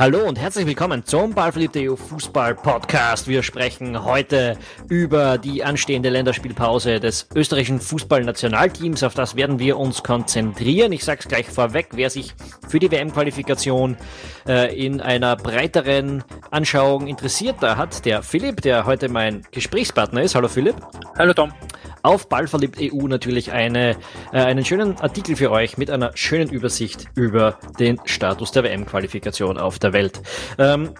Hallo und herzlich willkommen zum Ballverliebte Fußball Podcast. Wir sprechen heute über die anstehende Länderspielpause des österreichischen Fußballnationalteams. Auf das werden wir uns konzentrieren. Ich sage es gleich vorweg, wer sich für die WM-Qualifikation äh, in einer breiteren Anschauung interessiert, da hat der Philipp, der heute mein Gesprächspartner ist. Hallo Philipp. Hallo Tom auf Ballverliebt EU natürlich eine, äh, einen schönen Artikel für euch mit einer schönen Übersicht über den Status der WM-Qualifikation auf der Welt. Ähm,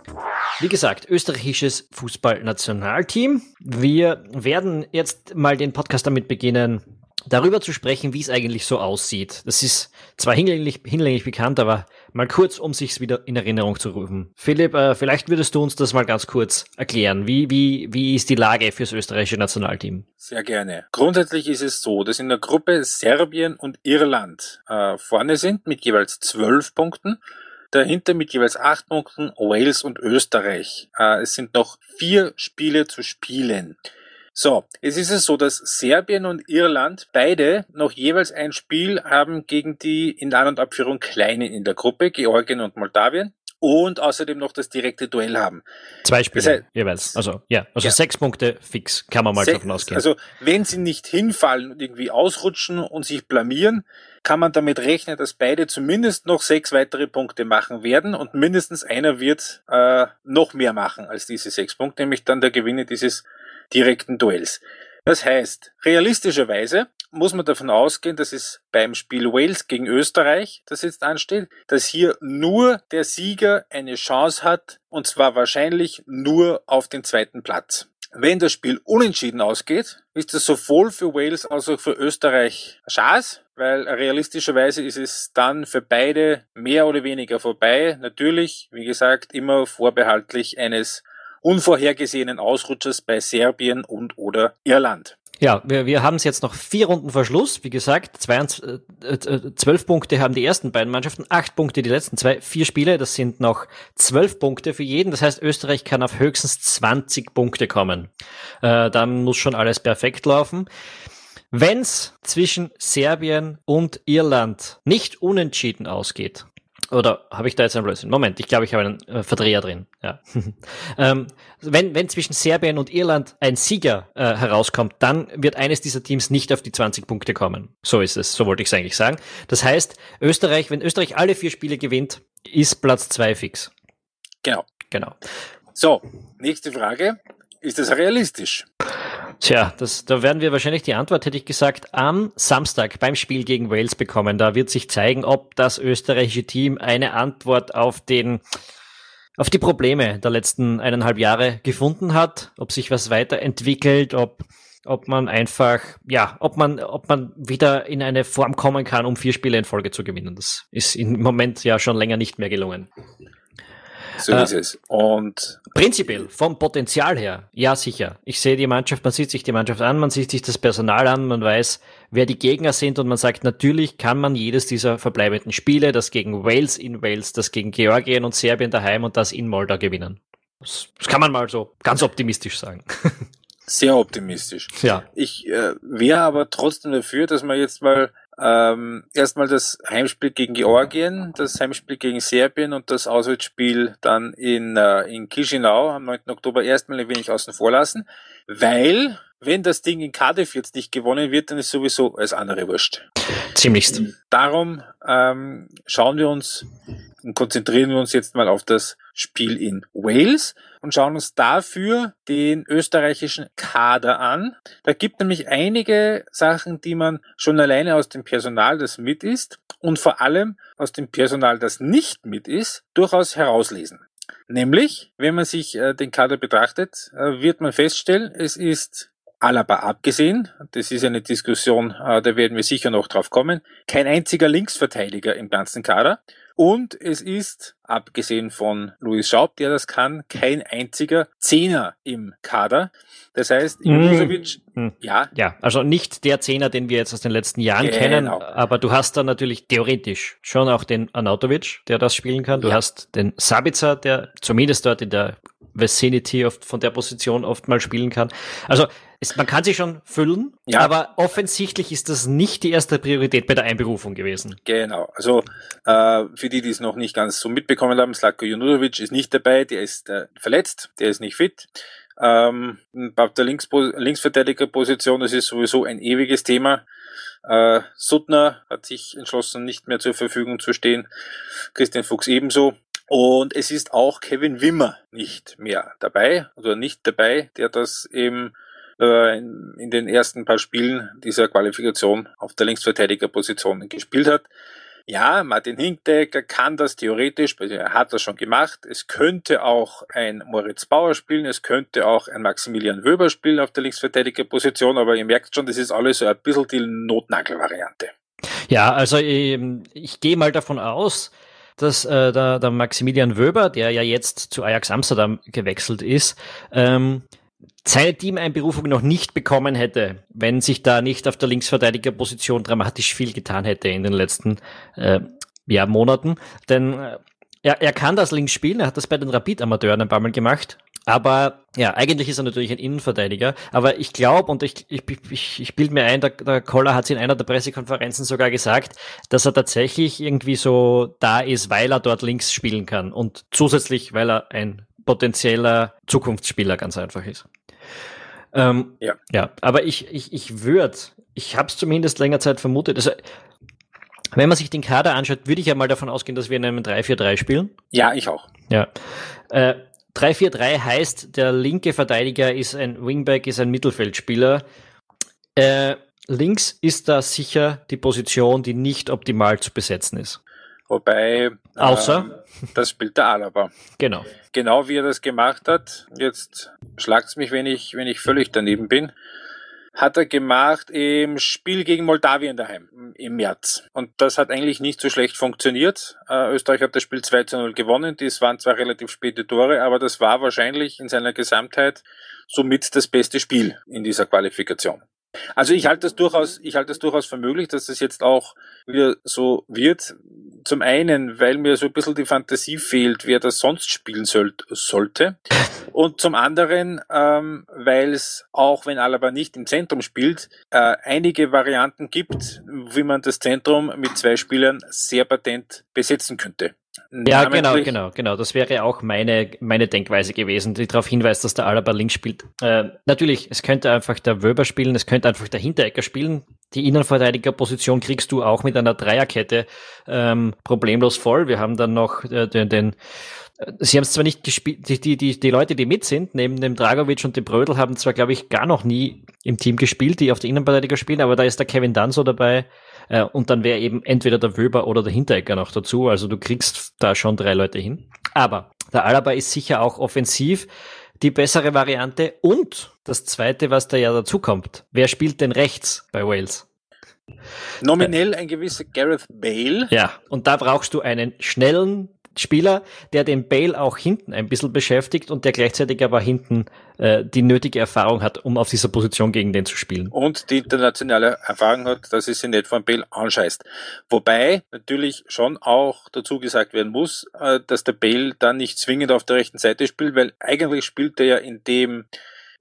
wie gesagt, österreichisches Fußballnationalteam. Wir werden jetzt mal den Podcast damit beginnen, darüber zu sprechen, wie es eigentlich so aussieht. Das ist zwar hinlänglich, hinlänglich bekannt, aber mal kurz, um sich's wieder in Erinnerung zu rufen. Philipp, äh, vielleicht würdest du uns das mal ganz kurz erklären. Wie, wie, wie ist die Lage fürs österreichische Nationalteam? Sehr gerne. Grundsätzlich ist es so, dass in der Gruppe Serbien und Irland äh, vorne sind mit jeweils zwölf Punkten. Dahinter mit jeweils acht Punkten Wales und Österreich. Äh, es sind noch vier Spiele zu spielen. So, es ist es so, dass Serbien und Irland beide noch jeweils ein Spiel haben gegen die in An- und Abführung Kleinen in der Gruppe, Georgien und Moldawien und außerdem noch das direkte Duell haben. Zwei Spiele das heißt, jeweils. Also ja, also ja. sechs Punkte fix, kann man mal sechs, davon ausgehen. Also wenn sie nicht hinfallen und irgendwie ausrutschen und sich blamieren, kann man damit rechnen, dass beide zumindest noch sechs weitere Punkte machen werden und mindestens einer wird äh, noch mehr machen als diese sechs Punkte, nämlich dann der Gewinner dieses direkten Duells. Das heißt, realistischerweise muss man davon ausgehen, dass es beim Spiel Wales gegen Österreich, das jetzt ansteht, dass hier nur der Sieger eine Chance hat, und zwar wahrscheinlich nur auf den zweiten Platz. Wenn das Spiel unentschieden ausgeht, ist das sowohl für Wales als auch für Österreich Chance, weil realistischerweise ist es dann für beide mehr oder weniger vorbei. Natürlich, wie gesagt, immer vorbehaltlich eines unvorhergesehenen Ausrutschers bei Serbien und oder Irland. Ja, wir, wir haben es jetzt noch vier Runden vor Schluss. Wie gesagt, zwei, äh, äh, zwölf Punkte haben die ersten beiden Mannschaften, acht Punkte die letzten zwei, vier Spiele. Das sind noch zwölf Punkte für jeden. Das heißt, Österreich kann auf höchstens 20 Punkte kommen. Äh, dann muss schon alles perfekt laufen. Wenn's zwischen Serbien und Irland nicht unentschieden ausgeht, oder habe ich da jetzt einen Blödsinn? Moment, ich glaube, ich habe einen äh, Verdreher drin. Ja. ähm, wenn, wenn zwischen Serbien und Irland ein Sieger äh, herauskommt, dann wird eines dieser Teams nicht auf die 20 Punkte kommen. So ist es, so wollte ich es eigentlich sagen. Das heißt, Österreich, wenn Österreich alle vier Spiele gewinnt, ist Platz zwei fix. Genau. Genau. So, nächste Frage. Ist das realistisch? Tja, das, da werden wir wahrscheinlich die Antwort, hätte ich gesagt, am Samstag beim Spiel gegen Wales bekommen. Da wird sich zeigen, ob das österreichische Team eine Antwort auf den auf die Probleme der letzten eineinhalb Jahre gefunden hat, ob sich was weiterentwickelt, ob ob man einfach, ja, ob man, ob man wieder in eine Form kommen kann, um vier Spiele in Folge zu gewinnen. Das ist im Moment ja schon länger nicht mehr gelungen. So äh, ist es. Und prinzipiell, vom Potenzial her, ja sicher. Ich sehe die Mannschaft, man sieht sich die Mannschaft an, man sieht sich das Personal an, man weiß, wer die Gegner sind und man sagt, natürlich kann man jedes dieser verbleibenden Spiele, das gegen Wales in Wales, das gegen Georgien und Serbien daheim und das in Moldau gewinnen. Das, das kann man mal so ganz optimistisch sagen. Sehr optimistisch. Ja. Ich äh, wäre aber trotzdem dafür, dass man jetzt mal ähm, erstmal das Heimspiel gegen Georgien, das Heimspiel gegen Serbien und das Auswärtsspiel dann in, äh, in Chisinau am 9. Oktober erstmal ein wenig außen vor lassen, weil wenn das Ding in Cardiff jetzt nicht gewonnen wird, dann ist sowieso alles andere wurscht. Ziemlichst. Darum ähm, schauen wir uns und konzentrieren wir uns jetzt mal auf das Spiel in Wales und schauen uns dafür den österreichischen Kader an. Da gibt nämlich einige Sachen, die man schon alleine aus dem Personal, das mit ist, und vor allem aus dem Personal, das nicht mit ist, durchaus herauslesen. Nämlich, wenn man sich äh, den Kader betrachtet, äh, wird man feststellen, es ist Alaba abgesehen, das ist eine Diskussion, äh, da werden wir sicher noch drauf kommen, kein einziger Linksverteidiger im ganzen Kader. Und es ist, abgesehen von Luis Schaub, der das kann, kein einziger Zehner im Kader. Das heißt, Ibrahimovic, mm. ja. Ja, also nicht der Zehner, den wir jetzt aus den letzten Jahren genau. kennen, aber du hast da natürlich theoretisch schon auch den Anautovic, der das spielen kann. Du ja. hast den Sabitzer, der zumindest dort in der Vicinity oft von der Position oft mal spielen kann. Also es, man kann sie schon füllen, ja. aber offensichtlich ist das nicht die erste Priorität bei der Einberufung gewesen. Genau. Also äh, für die, die es noch nicht ganz so mitbekommen haben, Slatko Junudovic ist nicht dabei, der ist äh, verletzt, der ist nicht fit. Ähm, auf der Links Linksverteidigerposition, das ist sowieso ein ewiges Thema. Äh, Suttner hat sich entschlossen, nicht mehr zur Verfügung zu stehen. Christian Fuchs ebenso. Und es ist auch Kevin Wimmer nicht mehr dabei oder nicht dabei, der das eben äh, in, den ersten paar Spielen dieser Qualifikation auf der Linksverteidigerposition gespielt hat. Ja, Martin Hinkdecker kann das theoretisch, er hat das schon gemacht. Es könnte auch ein Moritz Bauer spielen, es könnte auch ein Maximilian Wöber spielen auf der Linksverteidigerposition, aber ihr merkt schon, das ist alles so ein bisschen die Notnagelvariante. Ja, also ich, ich gehe mal davon aus, dass äh, der, der Maximilian Wöber, der ja jetzt zu Ajax Amsterdam gewechselt ist, ähm, seine Teameinberufung noch nicht bekommen hätte, wenn sich da nicht auf der Linksverteidigerposition dramatisch viel getan hätte in den letzten äh, ja, Monaten. Denn äh, er, er kann das links spielen, er hat das bei den Rapid-Amateuren ein paar Mal gemacht. Aber ja, eigentlich ist er natürlich ein Innenverteidiger. Aber ich glaube, und ich, ich, ich, ich bilde mir ein, der, der Koller hat es in einer der Pressekonferenzen sogar gesagt, dass er tatsächlich irgendwie so da ist, weil er dort links spielen kann. Und zusätzlich, weil er ein potenzieller Zukunftsspieler ganz einfach ist. Ähm, ja. ja, aber ich, ich, ich würde, ich habe es zumindest länger Zeit vermutet. Also, wenn man sich den Kader anschaut, würde ich ja mal davon ausgehen, dass wir in einem 3-4-3 spielen. Ja, ich auch. Ja. Äh, 3-4-3 heißt, der linke Verteidiger ist ein Wingback, ist ein Mittelfeldspieler. Äh, links ist da sicher die Position, die nicht optimal zu besetzen ist. Wobei. Außer? Äh, das spielt der Alaba. Genau. Genau wie er das gemacht hat. Jetzt schlagt's mich, wenn ich, wenn ich völlig daneben bin. Hat er gemacht im Spiel gegen Moldawien daheim im März. Und das hat eigentlich nicht so schlecht funktioniert. Äh, Österreich hat das Spiel 2 zu 0 gewonnen. Das waren zwar relativ späte Tore, aber das war wahrscheinlich in seiner Gesamtheit somit das beste Spiel in dieser Qualifikation. Also ich halte das durchaus, ich halte das durchaus für möglich, dass es jetzt auch wieder so wird. Zum einen, weil mir so ein bisschen die Fantasie fehlt, wer das sonst spielen soll, sollte. Und zum anderen, ähm, weil es auch, wenn Alaba nicht im Zentrum spielt, äh, einige Varianten gibt, wie man das Zentrum mit zwei Spielern sehr patent besetzen könnte. Ja, genau, genau, genau. Das wäre auch meine, meine Denkweise gewesen, die darauf hinweist, dass der Alaba links spielt. Äh, natürlich, es könnte einfach der Wöber spielen, es könnte einfach der Hinterecker spielen. Die Innenverteidigerposition kriegst du auch mit einer Dreierkette ähm, problemlos voll. Wir haben dann noch äh, den, den äh, Sie haben es zwar nicht gespielt, die, die, die, die Leute, die mit sind, neben dem Dragovic und dem Brödel, haben zwar, glaube ich, gar noch nie im Team gespielt, die auf der Innenverteidiger spielen, aber da ist der Kevin Danso dabei, äh, und dann wäre eben entweder der Wöber oder der Hinterecker noch dazu. Also du kriegst da schon drei Leute hin. Aber der Alaba ist sicher auch offensiv die bessere Variante. Und das zweite, was da ja dazu kommt, wer spielt denn rechts bei Wales? Nominell ein gewisser Gareth Bale. Ja, und da brauchst du einen schnellen, Spieler, der den Bale auch hinten ein bisschen beschäftigt und der gleichzeitig aber hinten äh, die nötige Erfahrung hat, um auf dieser Position gegen den zu spielen. Und die internationale Erfahrung hat, dass es sich nicht von Bale anscheißt. Wobei natürlich schon auch dazu gesagt werden muss, äh, dass der Bale dann nicht zwingend auf der rechten Seite spielt, weil eigentlich spielt er ja in dem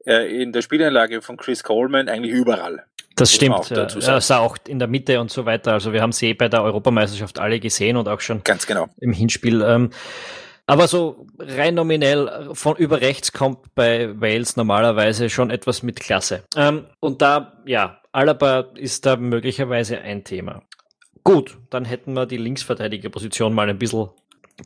äh, in der Spielanlage von Chris Coleman eigentlich überall. Das stimmt. Er ist auch in der Mitte und so weiter. Also wir haben sie eh bei der Europameisterschaft alle gesehen und auch schon Ganz genau. im Hinspiel. Ähm, aber so rein nominell von über rechts kommt bei Wales normalerweise schon etwas mit Klasse. Ähm, und da, ja, Alaba ist da möglicherweise ein Thema. Gut, dann hätten wir die Linksverteidigerposition mal ein bisschen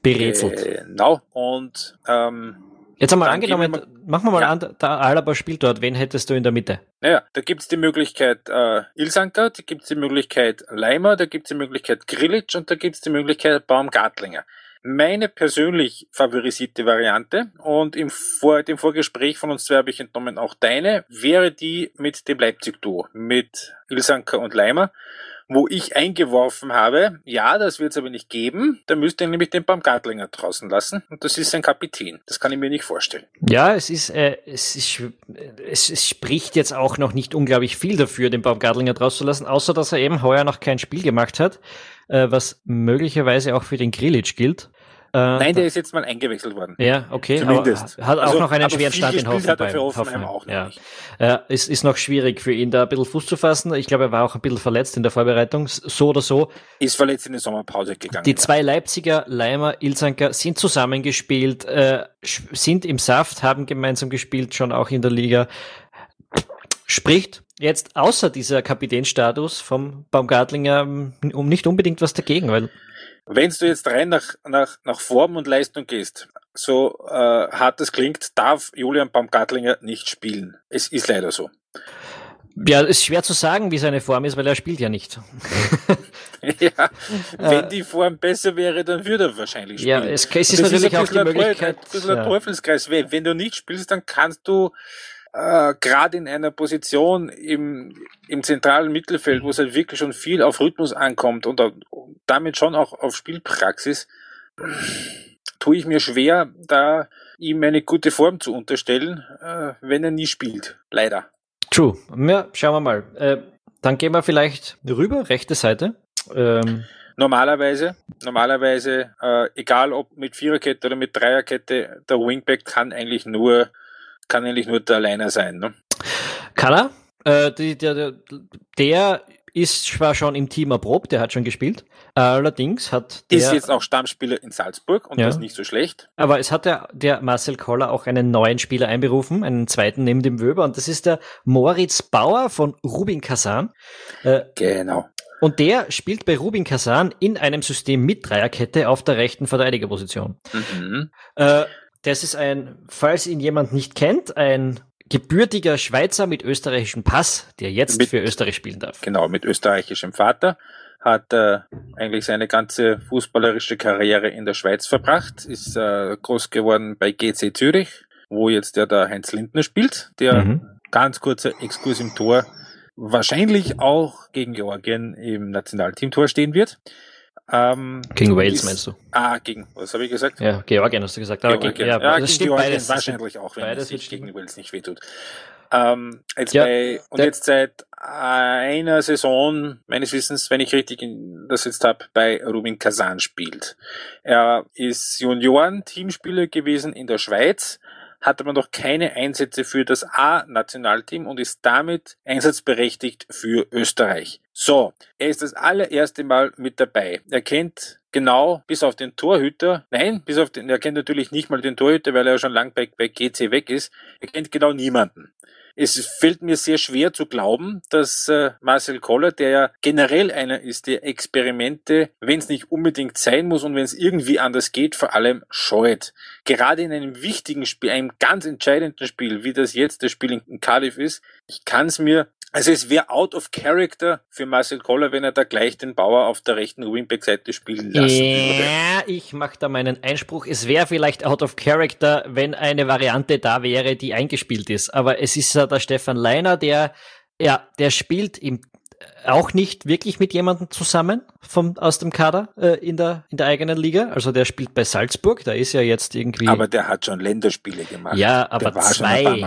berätselt. Genau. Und ähm, Jetzt einmal angenommen, wir, machen wir mal ja. an, der Alaba spielt dort, wen hättest du in der Mitte? Naja, da gibt's die Möglichkeit äh, Ilsanker, da gibt's die Möglichkeit Leimer, da gibt's die Möglichkeit Grilic und da gibt's die Möglichkeit Baumgartlinger. Meine persönlich favorisierte Variante und im, Vor dem Vorgespräch von uns zwei habe ich entnommen auch deine, wäre die mit dem Leipzig-Duo, mit Ilsanker und Leimer wo ich eingeworfen habe, ja, das wird es aber nicht geben, da müsst ihr nämlich den Baumgartlinger draußen lassen und das ist sein Kapitän. Das kann ich mir nicht vorstellen. Ja, es ist, äh, es ist, es, es spricht jetzt auch noch nicht unglaublich viel dafür, den Baumgartlinger draußen zu lassen, außer dass er eben heuer noch kein Spiel gemacht hat, äh, was möglicherweise auch für den Grilic gilt. Äh, Nein, der ist jetzt mal eingewechselt worden. Ja, okay. Zumindest. hat auch also, noch einen schweren Start in Hoffenheim. Hat er für Hoffenheim, auch ja. Äh, es ist noch schwierig für ihn, da ein bisschen Fuß zu fassen. Ich glaube, er war auch ein bisschen verletzt in der Vorbereitung. So oder so. Ist verletzt in die Sommerpause gegangen. Die zwei Leipziger, Leimer, Ilzanker, sind zusammengespielt, äh, sind im Saft, haben gemeinsam gespielt, schon auch in der Liga. Spricht jetzt außer dieser Kapitänstatus vom Baumgartlinger um nicht unbedingt was dagegen, weil wenn du jetzt rein nach, nach, nach Form und Leistung gehst, so äh, hart es klingt, darf Julian Baumgartlinger nicht spielen. Es ist leider so. Ja, ist schwer zu sagen, wie seine Form ist, weil er spielt ja nicht. ja, wenn die Form besser wäre, dann würde er wahrscheinlich spielen. Ja, es, es ist natürlich ist auch die Möglichkeit. Ein bisschen ein Teufelskreis. Wenn du nicht spielst, dann kannst du äh, gerade in einer Position im, im zentralen Mittelfeld, wo es halt wirklich schon viel auf Rhythmus ankommt und, und damit schon auch auf Spielpraxis, tue ich mir schwer, da ihm eine gute Form zu unterstellen, äh, wenn er nie spielt. Leider. True. Ja, schauen wir mal. Äh, dann gehen wir vielleicht rüber, rechte Seite. Ähm. Normalerweise, normalerweise, äh, egal ob mit Viererkette oder mit Dreierkette, der Wingback kann eigentlich nur kann eigentlich nur der Alleiner sein. Ne? Kann er? Äh, die, der, der ist zwar schon im Team erprobt, der hat schon gespielt. Allerdings hat der, Ist jetzt auch Stammspieler in Salzburg und ja. das ist nicht so schlecht. Aber es hat der, der Marcel Koller auch einen neuen Spieler einberufen, einen zweiten neben dem Wöber, und das ist der Moritz Bauer von Rubin Kazan. Äh, genau. Und der spielt bei Rubin Kazan in einem System mit Dreierkette auf der rechten Verteidigerposition. Mhm. Äh, das ist ein, falls ihn jemand nicht kennt, ein gebürtiger Schweizer mit österreichischem Pass, der jetzt mit, für Österreich spielen darf. Genau, mit österreichischem Vater. Hat äh, eigentlich seine ganze fußballerische Karriere in der Schweiz verbracht, ist äh, groß geworden bei GC Zürich, wo jetzt der, der Heinz Lindner spielt, der mhm. ganz kurzer Exkurs im Tor wahrscheinlich auch gegen Georgien im Nationalteam-Tor stehen wird. Ähm, gegen Wales ist, meinst du? Ah, gegen, was habe ich gesagt? Ja, Georgien hast du gesagt. Aber Georgien. Gegen, ja, ja, das gegen stimmt Georgien beides. Wahrscheinlich auch, wenn es sich gegen Wales nicht wehtut. Ähm, jetzt ja, bei, und jetzt seit einer Saison, meines Wissens, wenn ich richtig das jetzt habe, bei Rubin Kazan spielt. Er ist Junioren-Teamspieler gewesen in der Schweiz, hat aber noch keine Einsätze für das A-Nationalteam und ist damit einsatzberechtigt für Österreich. So, er ist das allererste Mal mit dabei. Er kennt genau bis auf den Torhüter, nein, bis auf den, er kennt natürlich nicht mal den Torhüter, weil er schon lang bei, bei GC weg ist. Er kennt genau niemanden. Es fällt mir sehr schwer zu glauben, dass äh, Marcel Koller, der ja generell einer ist, der Experimente, wenn es nicht unbedingt sein muss und wenn es irgendwie anders geht, vor allem scheut. Gerade in einem wichtigen Spiel, einem ganz entscheidenden Spiel, wie das jetzt das Spiel in Cardiff ist, ich kann es mir also es wäre out of character für Marcel Koller, wenn er da gleich den Bauer auf der rechten Wingback-Seite spielen lassen ja, würde. Ja, ich mache da meinen Einspruch. Es wäre vielleicht out of character, wenn eine Variante da wäre, die eingespielt ist. Aber es ist ja der Stefan Leiner, der, ja, der spielt im auch nicht wirklich mit jemandem zusammen vom, aus dem Kader äh, in, der, in der eigenen Liga. Also der spielt bei Salzburg, da ist ja jetzt irgendwie. Aber der hat schon Länderspiele gemacht. Ja, aber zwei.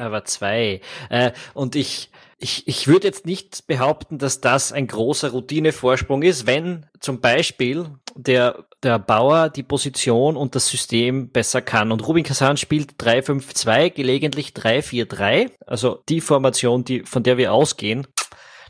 Aber zwei. Äh, und ich, ich, ich würde jetzt nicht behaupten, dass das ein großer Routinevorsprung ist, wenn zum Beispiel der, der Bauer die Position und das System besser kann. Und Rubin Kazan spielt 3-5-2, gelegentlich 3-4-3, also die Formation, die, von der wir ausgehen,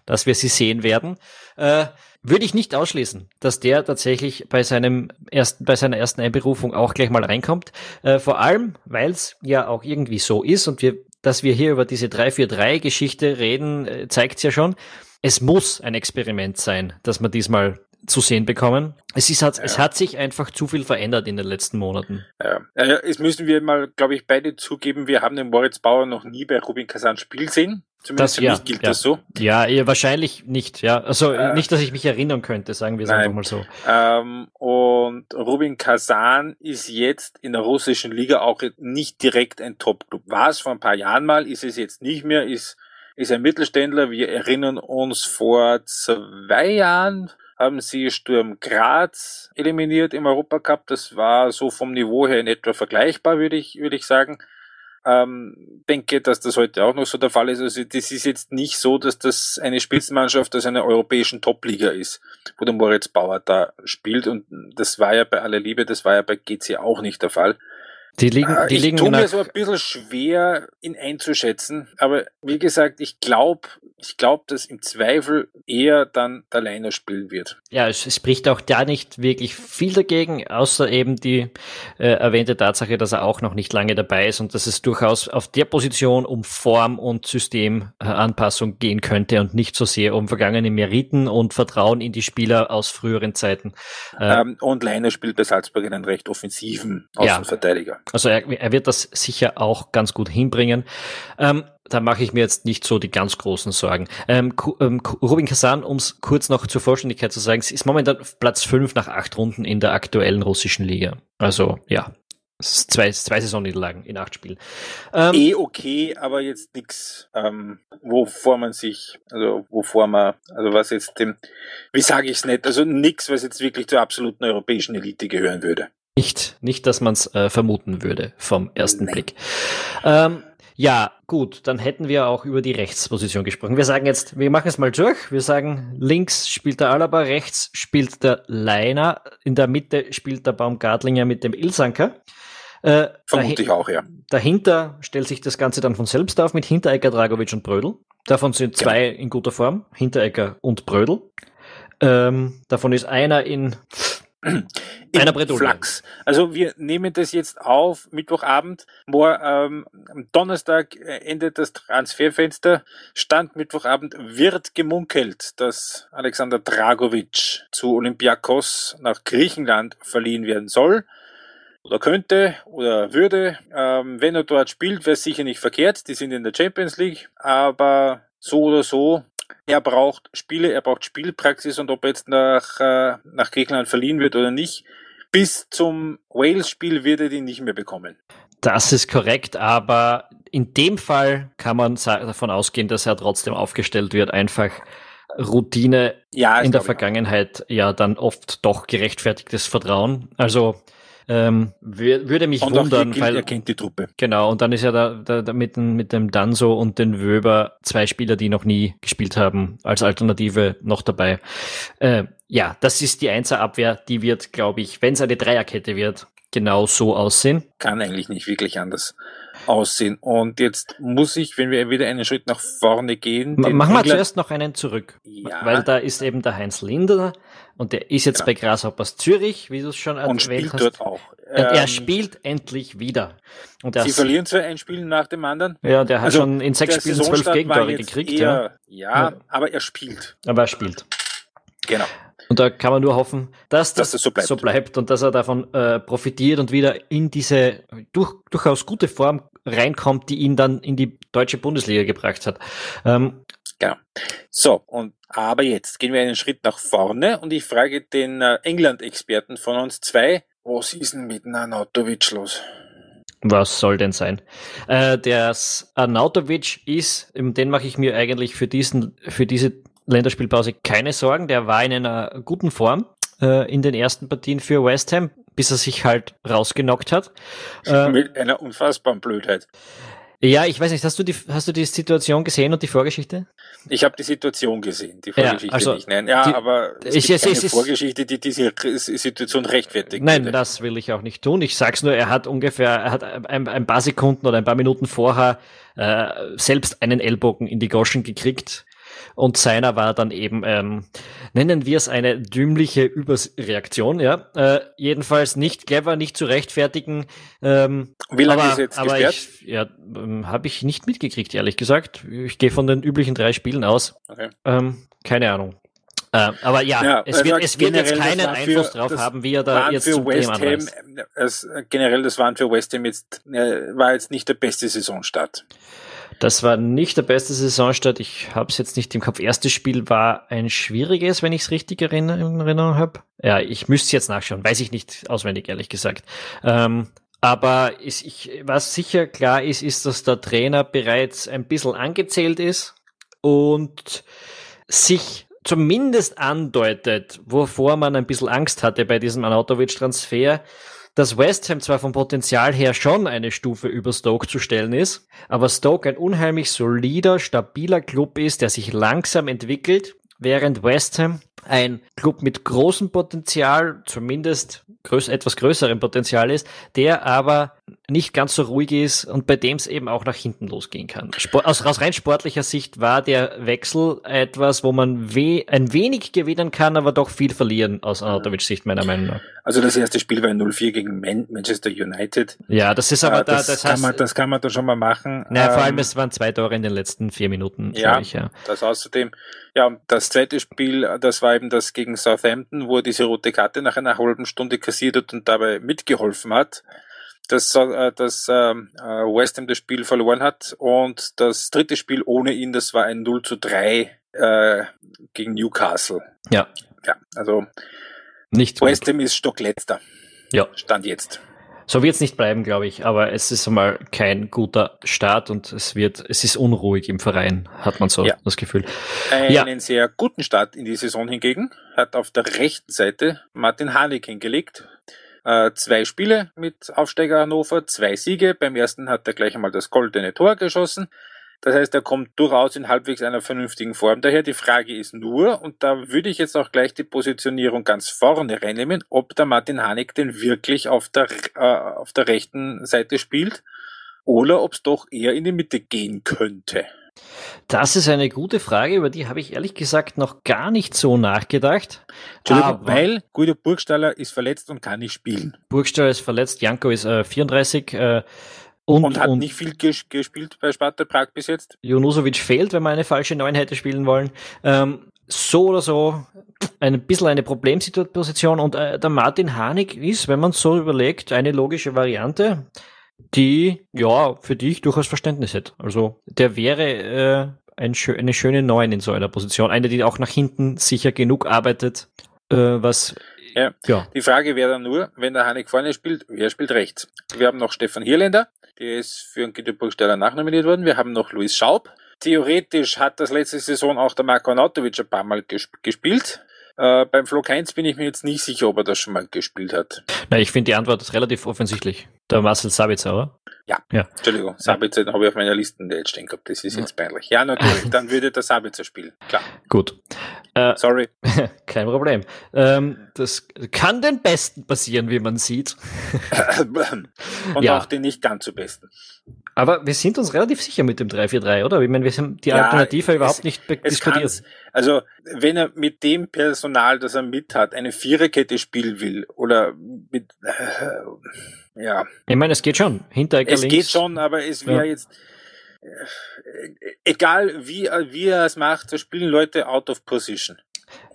dass wir sie sehen werden. Äh, würde ich nicht ausschließen, dass der tatsächlich bei seinem ersten, bei seiner ersten Einberufung auch gleich mal reinkommt. Äh, vor allem, weil es ja auch irgendwie so ist und wir dass wir hier über diese 343-Geschichte reden, äh, zeigt ja schon. Es muss ein Experiment sein, dass wir diesmal zu sehen bekommen. Es, ist, hat, ja. es hat sich einfach zu viel verändert in den letzten Monaten. Ja. ja, jetzt müssen wir mal, glaube ich, beide zugeben, wir haben den Moritz Bauer noch nie bei Rubin Kazan spielen sehen. Zumindest das, für ja, mich gilt ja. das so. Ja, wahrscheinlich nicht, ja. Also äh, nicht, dass ich mich erinnern könnte, sagen wir es einfach mal so. Ähm, und Rubin Kazan ist jetzt in der russischen Liga auch nicht direkt ein Top-Club. War es vor ein paar Jahren mal, ist es jetzt nicht mehr, ist, ist ein Mittelständler. Wir erinnern uns vor zwei Jahren haben sie Sturm Graz eliminiert im Europacup. Das war so vom Niveau her in etwa vergleichbar, würde ich, würde ich sagen. Ähm, denke, dass das heute auch noch so der Fall ist. Also das ist jetzt nicht so, dass das eine Spitzenmannschaft aus einer europäischen Top-Liga ist, wo der Moritz Bauer da spielt. Und das war ja bei aller Liebe, das war ja bei GC auch nicht der Fall. Die liegen, die ich liegen tue mir so ein bisschen schwer, ihn einzuschätzen. Aber wie gesagt, ich glaube, ich glaube, dass im Zweifel eher dann der Leiner spielen wird. ja, es spricht auch da nicht wirklich viel dagegen, außer eben die äh, erwähnte Tatsache, dass er auch noch nicht lange dabei ist und dass es durchaus auf der Position um Form und Systemanpassung gehen könnte und nicht so sehr um vergangene Meriten und Vertrauen in die Spieler aus früheren Zeiten. Äh, Ähm, und Leiner spielt bei Salzburg einen recht offensiven Ja. Also er, er wird das sicher auch ganz gut hinbringen. Ähm, da mache ich mir jetzt nicht so die ganz großen Sorgen. Ähm, ähm, Rubin Kazan, um es kurz noch zur Vollständigkeit zu sagen, ist momentan Platz 5 nach acht Runden in der aktuellen russischen Liga. Also ja, zwei, zwei Saisonniederlagen in acht Spielen. Ähm, eh okay, aber jetzt nix, ähm, wovor man sich, also wovor man, also was jetzt dem, wie sage ich es nicht, also nix, was jetzt wirklich zur absoluten europäischen Elite gehören würde. Nicht, nicht, dass man es äh, vermuten würde vom ersten. Blick. Ähm, ja, gut, dann hätten wir auch über die Rechtsposition gesprochen. Wir sagen jetzt, wir machen es mal durch. Wir sagen, links spielt der Alaba, rechts spielt der Leiner, in der Mitte spielt der Baumgartlinger mit dem Ilsanker. Äh, Vermute ich auch, ja. Dahinter stellt sich das Ganze dann von selbst auf mit Hinteregger, Dragovic und Brödel. Davon sind zwei in guter Form, Hinteregger und Brödel. Ähm, davon ist einer in In Einer. Flachs. Also wir nehmen das jetzt auf, Mittwochabend. Mor, ähm, am Donnerstag äh, endet das Transferfenster. Stand Mittwochabend wird gemunkelt, dass Alexander Dragovic zu Olympiakos nach Griechenland verliehen werden soll. Oder könnte oder würde. Ähm, wenn er dort spielt, wäre es sicher nicht verkehrt. Die sind in der Champions League. Aber so oder so, er braucht Spiele, er braucht Spielpraxis und ob er jetzt nach, äh, nach Griechenland verliehen wird oder nicht, bis zum Wales-Spiel wird er die nicht mehr bekommen. Das ist korrekt, aber in dem Fall kann man davon ausgehen, dass er trotzdem aufgestellt wird. Einfach Routine Ja, in der Vergangenheit ja dann oft doch gerechtfertigtes Vertrauen. Also ähm, wür- würde mich Und wundern, gilt, weil er kennt die Truppe. genau und dann ist ja da, da, da mit, dem, mit dem Danso und den Wöber zwei Spieler, die noch nie gespielt haben, als Alternative noch dabei. Äh, ja, das ist die Einserabwehr, die wird, glaube ich, wenn es eine Dreierkette wird, genau so aussehen. Kann eigentlich nicht wirklich anders aussehen. Und jetzt muss ich, wenn wir wieder einen Schritt nach vorne gehen, Machen wir zuerst noch einen zurück. Ja. Weil da ist eben der Heinz Linder und der ist jetzt Ja. bei Grasshoppers Zürich, wie du es schon und erwähnt spielt hast. dort auch. und er Ähm, spielt endlich wieder. Und er Sie verlieren zwar ein Spiel nach dem anderen. ja, der hat Also, schon in sechs Spielen zwölf Gegentore gekriegt, ja. eher, ja. aber er spielt. Aber er spielt. Genau. Und da kann man nur hoffen, dass das, Dass das so bleibt. und dass er davon äh, profitiert und wieder in diese durch, durchaus gute Form reinkommt, die ihn dann in die deutsche Bundesliga gebracht hat. Ähm, Genau. So, und aber jetzt gehen wir einen Schritt nach vorne und ich frage den äh, England-Experten von uns zwei, was ist denn mit Nanautovic los? Was soll denn sein? Äh, der Arnautovic ist, ähm, den mache ich mir eigentlich für diesen, für diese Länderspielpause keine Sorgen. Der war in einer guten Form äh, in den ersten Partien für West Ham, bis er sich halt rausgenockt hat. Äh, Mit einer unfassbaren Blödheit. Ja, ich weiß nicht, hast du die, hast du die Situation gesehen und die Vorgeschichte? Ich habe die Situation gesehen, die Vorgeschichte also, nicht. Nein, ja, die- aber es ich- gibt es- keine es Vorgeschichte, die diese Situation rechtfertigt. Nein, würde. das will ich auch nicht tun. Ich sag's nur, er hat ungefähr, er hat ein, ein paar Sekunden oder ein paar Minuten vorher äh, selbst einen Ellbogen in die Goschen gekriegt. Und seiner war dann eben, ähm, nennen wir es eine dümmliche Überreaktion, ja. Äh, jedenfalls nicht clever, nicht zu rechtfertigen. Ähm, Wie lange aber, ist jetzt aber gesperrt? ich, ja, ähm, habe ich nicht mitgekriegt, ehrlich gesagt. Ich gehe von den üblichen drei Spielen aus. Okay. Ähm, keine Ahnung. Äh, aber ja, Ja, es, also wird, es wird jetzt keinen für- Einfluss drauf haben, wie er da jetzt für zum West Ham, anreist. äh, es, äh, generell, das waren für West Ham jetzt, äh, war jetzt nicht der beste Saisonstart. Das war nicht der beste Saisonstart. Ich habe es jetzt nicht im Kopf. Erstes Spiel war ein schwieriges, wenn ich es richtig in Erinnerung habe. Ja, ich müsste jetzt nachschauen. Weiß ich nicht auswendig, ehrlich gesagt. Ähm, aber ist, ich, was sicher klar ist, ist, dass der Trainer bereits ein bisschen angezählt ist und sich zumindest andeutet, wovor man ein bisschen Angst hatte bei diesem Anautovic-Transfer, dass West Ham zwar vom Potenzial her schon eine Stufe über Stoke zu stellen ist, aber Stoke ein unheimlich solider, stabiler Club ist, der sich langsam entwickelt, während West Ham ein Club mit großem Potenzial, zumindest größ etwas größerem Potenzial ist, der aber nicht ganz so ruhig ist und bei dem es eben auch nach hinten losgehen kann. Sport, aus, aus rein sportlicher Sicht war der Wechsel etwas, wo man we ein wenig gewinnen kann, aber doch viel verlieren aus Anatovic Sicht meiner Meinung nach. Also das erste Spiel war 0-4 gegen Man Manchester United. Ja, das ist aber äh, da, das, das kann heißt, man, das kann man da schon mal machen. naja, vor allem Ähm, es waren zwei Tore in den letzten vier Minuten, Ja. ich, ja. Das außerdem, ja, und das zweite Spiel, das war eben das gegen Southampton, wo er diese rote Karte nach einer halben Stunde kassiert hat und dabei mitgeholfen hat, dass, äh, dass ähm, äh, West Ham das Spiel verloren hat. Und das dritte Spiel ohne ihn, das war ein 0 zu 3 äh, gegen Newcastle. Ja, Ja, also nicht West. Ham ist stockletzter. Ja. Stand jetzt. So wird es nicht bleiben, glaube ich, aber es ist einmal kein guter Start und es wird, es ist unruhig im Verein, hat man so Ja. das Gefühl. Einen Ja. sehr guten Start in die Saison hingegen hat auf der rechten Seite Martin Harnik hingelegt. Äh, zwei Spiele mit Aufsteiger Hannover, zwei Siege. Beim ersten hat er gleich einmal das goldene Tor geschossen. Das heißt, er kommt durchaus in halbwegs einer vernünftigen Form daher. Die Frage ist nur, und da würde ich jetzt auch gleich die Positionierung ganz vorne reinnehmen, ob der Martin Hanek denn wirklich auf der, äh, auf der rechten Seite spielt oder ob es doch eher in die Mitte gehen könnte. Das ist eine gute Frage, über die habe ich ehrlich gesagt noch gar nicht so nachgedacht. Entschuldigung, Aber weil Guido Burgstaller ist verletzt und kann nicht spielen. Burgstall ist verletzt, Janko ist äh, 34 äh, und, Und hat und nicht viel ges gespielt bei Sparta Prag bis jetzt. Junusovic fehlt, wenn man eine falsche Neun hätte spielen wollen. Ähm, so oder so ein bisschen eine Problemsituation und äh, der Martin Hanig ist, wenn man so überlegt, eine logische Variante, die ja für die ich durchaus Verständnis hätte. Also der wäre äh, ein eine schöne Neun in so einer Position, eine, die auch nach hinten sicher genug arbeitet, äh, was Ja. ja Die Frage wäre dann nur, wenn der Hanek vorne spielt, wer spielt rechts? Wir haben noch Stefan Hirländer, der ist für den Guido Burgstaller nachnominiert worden. Wir haben noch Luis Schaub. Theoretisch hat das letzte Saison auch der Marko Anatovic ein paar Mal ges gespielt. Äh, beim Flo Heinz bin ich mir jetzt nicht sicher, ob er das schon mal gespielt hat. Na, ich finde die Antwort ist relativ offensichtlich. Der Marcel Sabitzer, oder? Entschuldigung, Sabitzer habe ich auf meiner Liste jetzt stehen gehabt. Das ist jetzt peinlich. Ja, natürlich. Dann würde der Sabitzer spielen. Klar. Gut. Äh, Sorry. Kein Problem. Ähm, das kann den Besten passieren, wie man sieht. Und Ja. auch den nicht ganz so besten. Aber wir sind uns relativ sicher mit dem 343, oder? Ich meine, wir haben die Ja, Alternative es- überhaupt nicht Es kann, diskutiert. also, wenn er mit dem Personal, das er mit hat, eine Viererkette spielen will, oder mit, äh, ja, Ich meine, es geht schon. Hinteregger es links. geht schon, aber es wäre Ja. jetzt, äh, egal wie, wie er es macht, so spielen Leute out of position.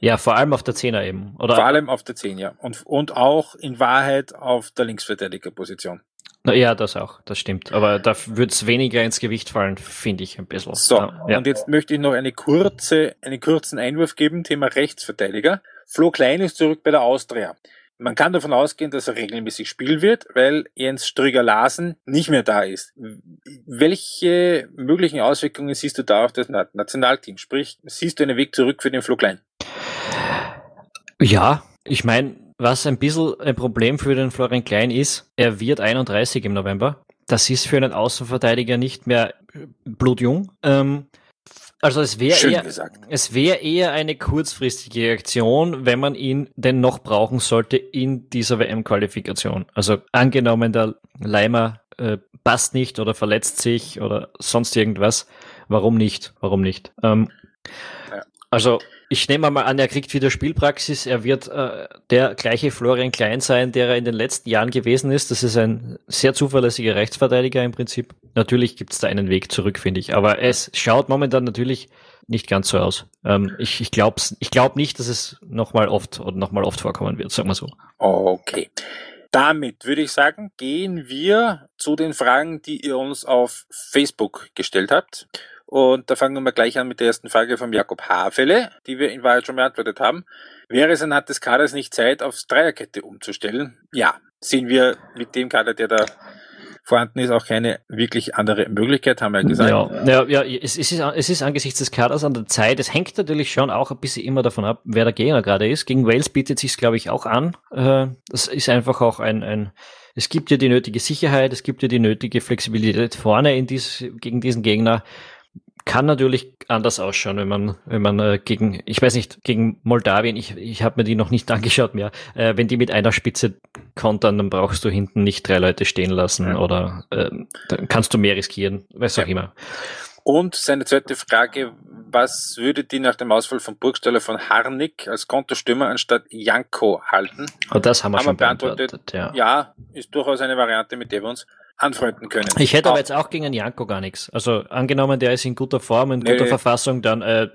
Ja, vor allem auf der Zehner eben. Oder, Vor allem auf der 10, ja. Und, und auch in Wahrheit auf der Linksverteidigerposition. Na, ja, das auch. Das stimmt. Aber da würde es weniger ins Gewicht fallen, finde ich ein bisschen. So, ja. und jetzt möchte ich noch eine kurze, einen kurzen Einwurf geben, Thema Rechtsverteidiger. Flo Klein ist zurück bei der Austria. Man kann davon ausgehen, dass er regelmäßig spielen wird, weil Jens Strüger-Larsen nicht mehr da ist. Welche möglichen Auswirkungen siehst du da auf das Na- Nationalteam? Sprich, siehst du einen Weg zurück für den Flo Klein? Ja, ich meine, was ein bisschen ein Problem für den Florian Klein ist, er wird 31 im November. Das ist für einen Außenverteidiger nicht mehr blutjung. Ähm, also es wäre eher, gesagt. es wäre eher eine kurzfristige Aktion, wenn man ihn denn noch brauchen sollte in dieser WM-Qualifikation. Also angenommen, der Leimer äh, passt nicht oder verletzt sich oder sonst irgendwas. Warum nicht? Warum nicht? Ähm, Ja. Also ich nehme mal an, er kriegt wieder Spielpraxis. Er wird äh, der gleiche Florian Klein sein, der er in den letzten Jahren gewesen ist. Das ist ein sehr zuverlässiger Rechtsverteidiger im Prinzip. Natürlich gibt es da einen Weg zurück, finde ich. Aber es schaut momentan natürlich nicht ganz so aus. Ähm, ich ich glaube ich glaub nicht, dass es nochmal oft oder nochmal oft vorkommen wird, sagen wir so. Okay. Damit würde ich sagen, gehen wir zu den Fragen, die ihr uns auf Facebook gestellt habt. Und da fangen wir gleich an mit der ersten Frage vom Jakob Hafele, die wir in Wahrheit schon beantwortet haben. Wäre es anhand des Kaders nicht Zeit, aufs Dreierkette umzustellen? Ja, sehen wir mit dem Kader, der da vorhanden ist, auch keine wirklich andere Möglichkeit, haben wir ja gesagt. Ja, ja, ja es, ist, es ist angesichts des Kaders an der Zeit. Es hängt natürlich schon auch ein bisschen immer davon ab, wer der Gegner gerade ist. Gegen Wales bietet sich glaube ich, auch an. Äh, das ist einfach auch ein, ein es gibt ja die nötige Sicherheit, es gibt ja die nötige Flexibilität vorne in dies, gegen diesen Gegner kann natürlich anders ausschauen, wenn man, wenn man äh, gegen, ich weiß nicht, gegen Moldawien, ich, ich habe mir die noch nicht angeschaut mehr, äh, wenn die mit einer Spitze kontern, dann brauchst du hinten nicht drei Leute stehen lassen ja. oder äh, dann kannst du mehr riskieren, was ja. auch immer. Und seine zweite Frage, was würde die nach dem Ausfall von Burgstaller von Harnik als Kontostürmer anstatt Janko halten? Oh, das haben wir haben schon beantwortet. beantwortet ja. ja, ist durchaus eine Variante, mit der wir uns anfreunden können. Ich hätte auch. aber jetzt auch gegen Janko gar nichts. Also angenommen, der ist in guter Form, in nee, guter. Verfassung, dann äh,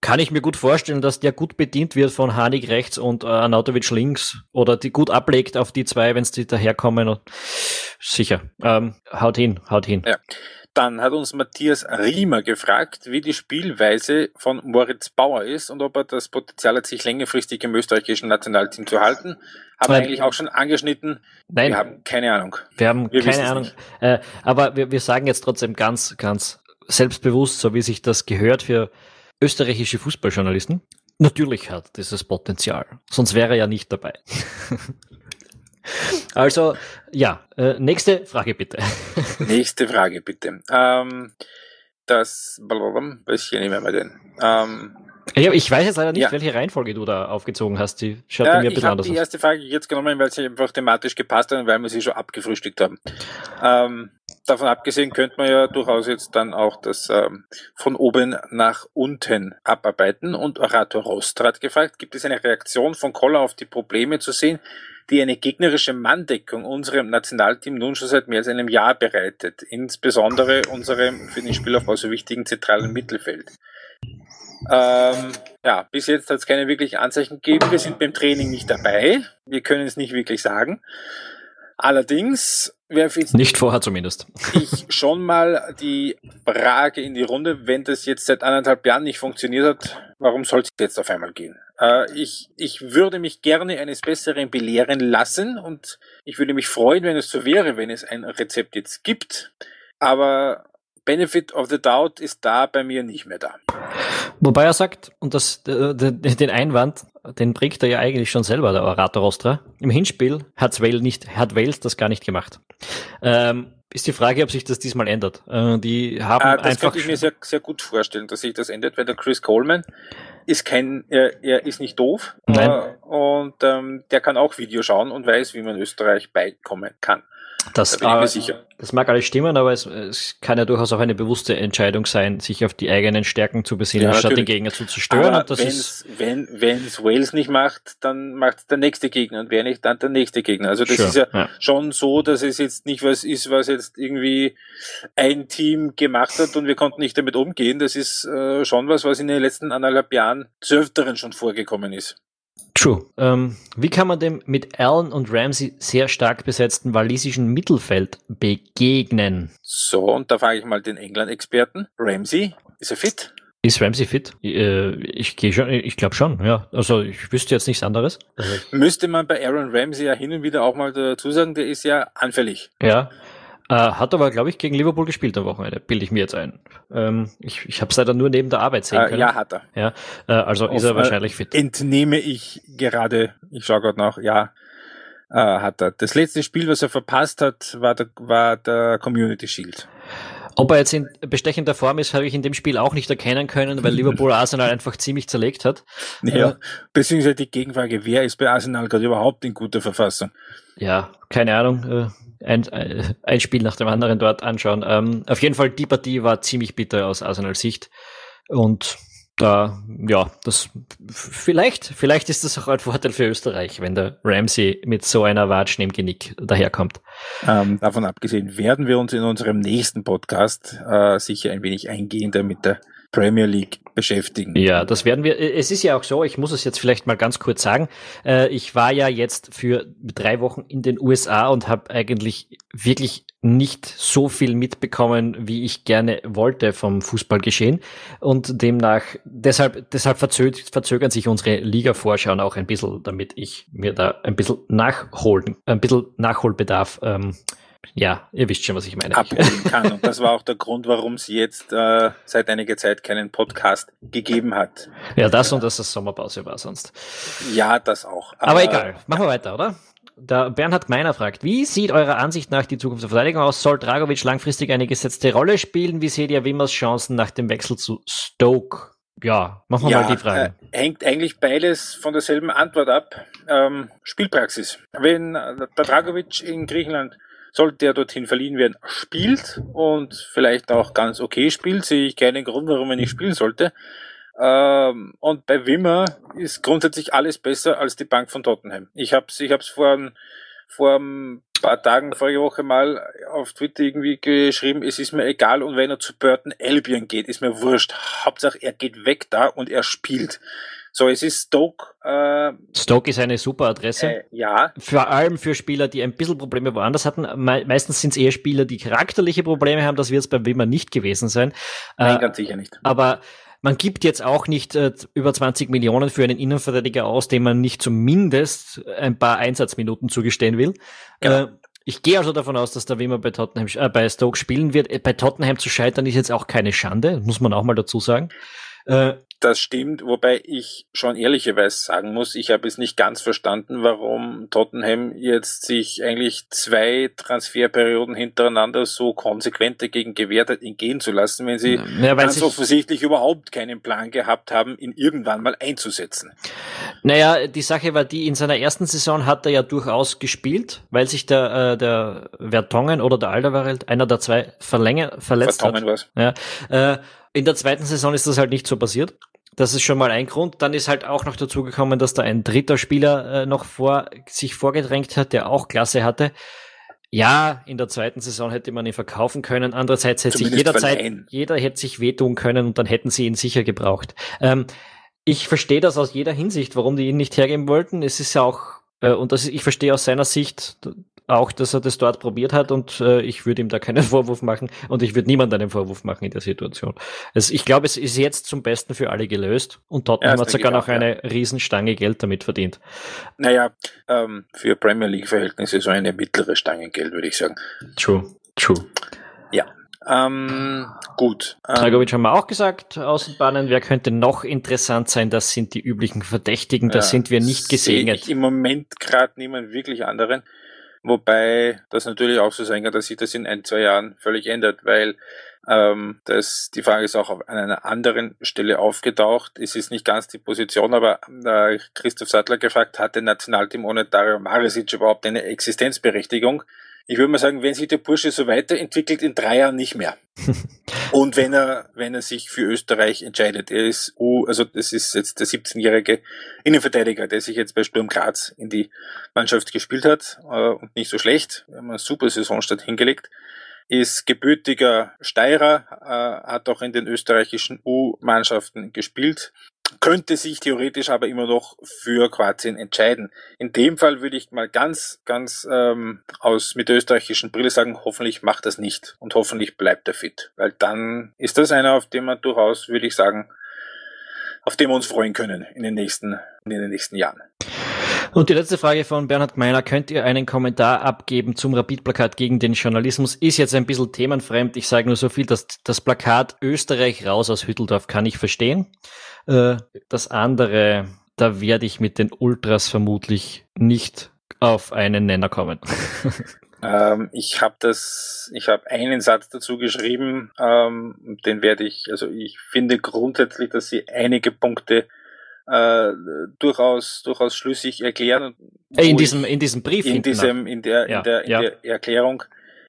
kann ich mir gut vorstellen, dass der gut bedient wird von Hanik rechts und äh, Anatovic links oder die gut ablegt auf die zwei, wenn sie daherkommen. Sicher. Ähm, haut hin, haut hin. Ja. Dann hat uns Matthias Riemer gefragt, wie die Spielweise von Moritz Bauer ist und ob er das Potenzial hat, sich längerfristig im österreichischen Nationalteam zu halten. Haben wir eigentlich auch schon angeschnitten. Nein. Wir haben keine Ahnung. Wir haben wir keine Ahnung. Äh, aber wir, wir sagen jetzt trotzdem ganz, ganz selbstbewusst, so wie sich das gehört für österreichische Fußballjournalisten. Natürlich hat dieses Potenzial. Sonst wäre er ja nicht dabei. Also, ja, äh, nächste Frage bitte. nächste Frage bitte. Ähm, das, welche nehmen wir denn? Ähm, ja, ich weiß jetzt leider nicht, ja. welche Reihenfolge du da aufgezogen hast. Die schaut ja, mir ein bisschen anders aus. Ich habe die erste Frage jetzt genommen, weil sie einfach thematisch gepasst hat und weil wir sie schon abgefrühstückt haben. Ähm, davon abgesehen könnte man ja durchaus jetzt dann auch das ähm, von oben nach unten abarbeiten. Und Orator hat gefragt, gibt es eine Reaktion von Koller auf die Probleme zu sehen, die eine gegnerische Manndeckung unserem Nationalteam nun schon seit mehr als einem Jahr bereitet, insbesondere unserem für den Spielaufbau so wichtigen zentralen Mittelfeld. Ähm, ja, bis jetzt hat es keine wirklichen Anzeichen gegeben. Wir sind beim Training nicht dabei. Wir können es nicht wirklich sagen. Allerdings werfe jetzt nicht vorher zumindest. ich schon mal die Frage in die Runde, wenn das jetzt seit anderthalb Jahren nicht funktioniert hat, warum soll es jetzt auf einmal gehen? Äh, ich, ich würde mich gerne eines Besseren belehren lassen und ich würde mich freuen, wenn es so wäre, wenn es ein Rezept jetzt gibt. Aber Benefit of the Doubt ist da bei mir nicht mehr da. Wobei er sagt, und das, den Einwand, den bringt er ja eigentlich schon selber, der Orator Ostra. Im Hinspiel hat's Wales nicht, hat Wales das gar nicht gemacht. Ähm, ist die Frage, ob sich das diesmal ändert. Äh, die haben ah, das einfach. Könnte ich mir sehr, sehr gut vorstellen, dass sich das ändert, weil der Chris Coleman ist kein, er, er ist nicht doof. Nein. Äh, und ähm, der kann auch Video schauen und weiß, wie man Österreich beikommen kann. Das, da sicher. Das mag alles stimmen, aber es, es, kann ja durchaus auch eine bewusste Entscheidung sein, sich auf die eigenen Stärken zu besinnen, ja, statt den Gegner zu zerstören. Aber wenn's, wenn es Wales nicht macht, dann macht es der nächste Gegner und wer nicht, dann der nächste Gegner. Also das sure, ist ja, ja, schon so, dass es jetzt nicht was ist, was jetzt irgendwie ein Team gemacht hat und wir konnten nicht damit umgehen. Das ist äh, schon was, was in den letzten anderthalb Jahren zu öfteren schon vorgekommen ist. True. Ähm, wie kann man dem mit Allen und Ramsey sehr stark besetzten walisischen Mittelfeld begegnen? So, und da frage ich mal den England-Experten. Ramsey, ist er fit? Ist Ramsey fit? Äh, ich gehe schon, ich glaube schon, ja. Also ich wüsste jetzt nichts anderes. Müsste man bei Aaron Ramsey ja hin und wieder auch mal dazu sagen, der ist ja anfällig. Ja. Äh, hat aber, glaube ich, gegen Liverpool gespielt am Wochenende, bilde ich mir jetzt ein. Ähm, ich ich habe es leider nur neben der Arbeit sehen äh, können. Ja, hat er. Ja, äh, also Auf, ist er wahrscheinlich fit. Entnehme ich gerade, ich schaue gerade nach, ja, äh, hat er. Das letzte Spiel, was er verpasst hat, war der, war der Community Shield. Ob er jetzt in bestechender Form ist, habe ich in dem Spiel auch nicht erkennen können, weil Liverpool Arsenal einfach ziemlich zerlegt hat. Ja, äh, beziehungsweise die Gegenfrage, wer ist bei Arsenal gerade überhaupt in guter Verfassung? Ja, keine Ahnung. Äh, ein, ein Spiel nach dem anderen dort anschauen. Ähm, auf jeden Fall, die Partie war ziemlich bitter aus Arsenal Sicht. Und da, ja, das vielleicht, vielleicht ist das auch ein Vorteil für Österreich, wenn der Ramsey mit so einer Watschen im Genick daherkommt. Ähm, davon abgesehen werden wir uns in unserem nächsten Podcast äh, sicher ein wenig eingehender mit der Premier League beschäftigen. Ja, das werden wir. Es ist ja auch so, ich muss es jetzt vielleicht mal ganz kurz sagen. Äh, ich war ja jetzt für drei Wochen in den USA und habe eigentlich wirklich nicht so viel mitbekommen, wie ich gerne wollte vom Fußballgeschehen. Und demnach, deshalb, deshalb verzögern sich unsere Liga-Vorschauen auch ein bisschen, damit ich mir da ein bisschen nachholen, ein bisschen Nachholbedarf ähm, ja, ihr wisst schon, was ich meine. Abholen kann. Und das war auch der Grund, warum sie jetzt äh, seit einiger Zeit keinen Podcast gegeben hat. Ja, das und dass das Sommerpause war sonst. Ja, das auch. Aber, Aber egal, machen wir weiter, oder? Der Bernhard Meiner fragt, wie sieht eurer Ansicht nach die Zukunft der Verteidigung aus? Soll Dragovic langfristig eine gesetzte Rolle spielen? Wie seht ihr Wimmers Chancen nach dem Wechsel zu Stoke? Ja, machen wir ja, mal die Frage. Äh, hängt eigentlich beides von derselben Antwort ab. Ähm, Spielpraxis. Wenn der Dragovic in Griechenland sollte er dorthin verliehen werden, spielt und vielleicht auch ganz okay spielt, sehe ich keinen Grund, warum er nicht spielen sollte. Ähm, und bei Wimmer ist grundsätzlich alles besser als die Bank von Tottenham. Ich habe es ich hab's vor, vor ein paar Tagen, vorige Woche mal auf Twitter irgendwie geschrieben, es ist mir egal und wenn er zu Burton Albion geht, ist mir wurscht. Hauptsache er geht weg da und er spielt. So, es ist Stoke. Äh, Stoke ist eine super Adresse. Äh, ja. Vor allem für Spieler, die ein bisschen Probleme woanders hatten. Me meistens sind es eher Spieler, die charakterliche Probleme haben. Das wird es bei Wimmer nicht gewesen sein. Nein, äh, ganz sicher nicht. Aber man gibt jetzt auch nicht äh, über 20 Millionen für einen Innenverteidiger aus, dem man nicht zumindest ein paar Einsatzminuten zugestehen will. Genau. Äh, ich gehe also davon aus, dass der Wimmer bei Tottenham, äh, bei Stoke spielen wird. Äh, bei Tottenham zu scheitern ist jetzt auch keine Schande, muss man auch mal dazu sagen. Äh, das stimmt, wobei ich schon ehrlicherweise sagen muss, ich habe es nicht ganz verstanden, warum Tottenham jetzt sich eigentlich zwei Transferperioden hintereinander so konsequent dagegen gewehrt hat, ihn gehen zu lassen, wenn sie ja, ganz offensichtlich überhaupt keinen Plan gehabt haben, ihn irgendwann mal einzusetzen. Naja, die Sache war die, in seiner ersten Saison hat er ja durchaus gespielt, weil sich der, äh, der Vertongen oder der Alderweireld, einer der zwei, verlänger, verletzt Vertongen hat. Was. Ja, äh, in der zweiten Saison ist das halt nicht so passiert. Das ist schon mal ein Grund. Dann ist halt auch noch dazu gekommen, dass da ein dritter Spieler äh, noch vor sich vorgedrängt hat, der auch Klasse hatte. Ja, in der zweiten Saison hätte man ihn verkaufen können. Andererseits hätte Zumindest sich jederzeit, verleihen. jeder hätte sich wehtun können und dann hätten sie ihn sicher gebraucht. Ähm, ich verstehe das aus jeder Hinsicht, warum die ihn nicht hergeben wollten. Es ist ja auch, äh, und das ich verstehe aus seiner Sicht, auch, dass er das dort probiert hat und äh, ich würde ihm da keinen Vorwurf machen und ich würde niemand einen Vorwurf machen in der Situation. Also ich glaube, es ist jetzt zum Besten für alle gelöst und Tottenham ja, hat sogar noch eine ja. Riesenstange Geld damit verdient. Naja, ähm, für Premier League-Verhältnisse so eine mittlere Stange Geld, würde ich sagen. True, true. Ja. Ähm, gut. Ähm, Dragovic haben wir auch gesagt, Außenbahnen. Wer könnte noch interessant sein? Das sind die üblichen Verdächtigen. Da ja, sind wir nicht gesegnet. Im Moment gerade niemand wirklich anderen. Wobei das natürlich auch so sein kann, dass sich das in ein, zwei Jahren völlig ändert, weil ähm, das, die Frage ist auch an einer anderen Stelle aufgetaucht. Es ist nicht ganz die Position, aber äh, Christoph Sattler gefragt, hat der Nationalteam ohne Dario Marisic überhaupt eine Existenzberechtigung? Ich würde mal sagen, wenn sich der Bursche so weiterentwickelt, in drei Jahren nicht mehr. Und wenn er, wenn er sich für Österreich entscheidet, er ist U, also das ist jetzt der 17-jährige Innenverteidiger, der sich jetzt bei Sturm Graz in die Mannschaft gespielt hat äh, und nicht so schlecht, wir haben eine super Saisonstart hingelegt, ist gebürtiger Steirer, äh, hat auch in den österreichischen U-Mannschaften gespielt, könnte sich theoretisch aber immer noch für Kroatien entscheiden. In dem Fall würde ich mal ganz, ganz ähm, aus mit der österreichischen Brille sagen, hoffentlich macht das nicht und hoffentlich bleibt er fit, weil dann ist das einer, auf dem man durchaus, würde ich sagen, auf dem wir uns freuen können in den nächsten, in den nächsten Jahren. Und die letzte Frage von Bernhard Gmeiner, könnt ihr einen Kommentar abgeben zum Rapid-Plakat gegen den Journalismus? Ist jetzt ein bisschen themenfremd. Ich sage nur so viel, dass das Plakat Österreich raus aus Hütteldorf kann ich verstehen. Äh, das andere, da werde ich mit den Ultras vermutlich nicht auf einen Nenner kommen. ähm, ich habe das, ich habe einen Satz dazu geschrieben, ähm, den werde ich, also ich finde grundsätzlich, dass sie einige Punkte äh, durchaus durchaus schlüssig erklären. In diesem in diesem Brief in diesem in der ja, in der in ja. der Erklärung.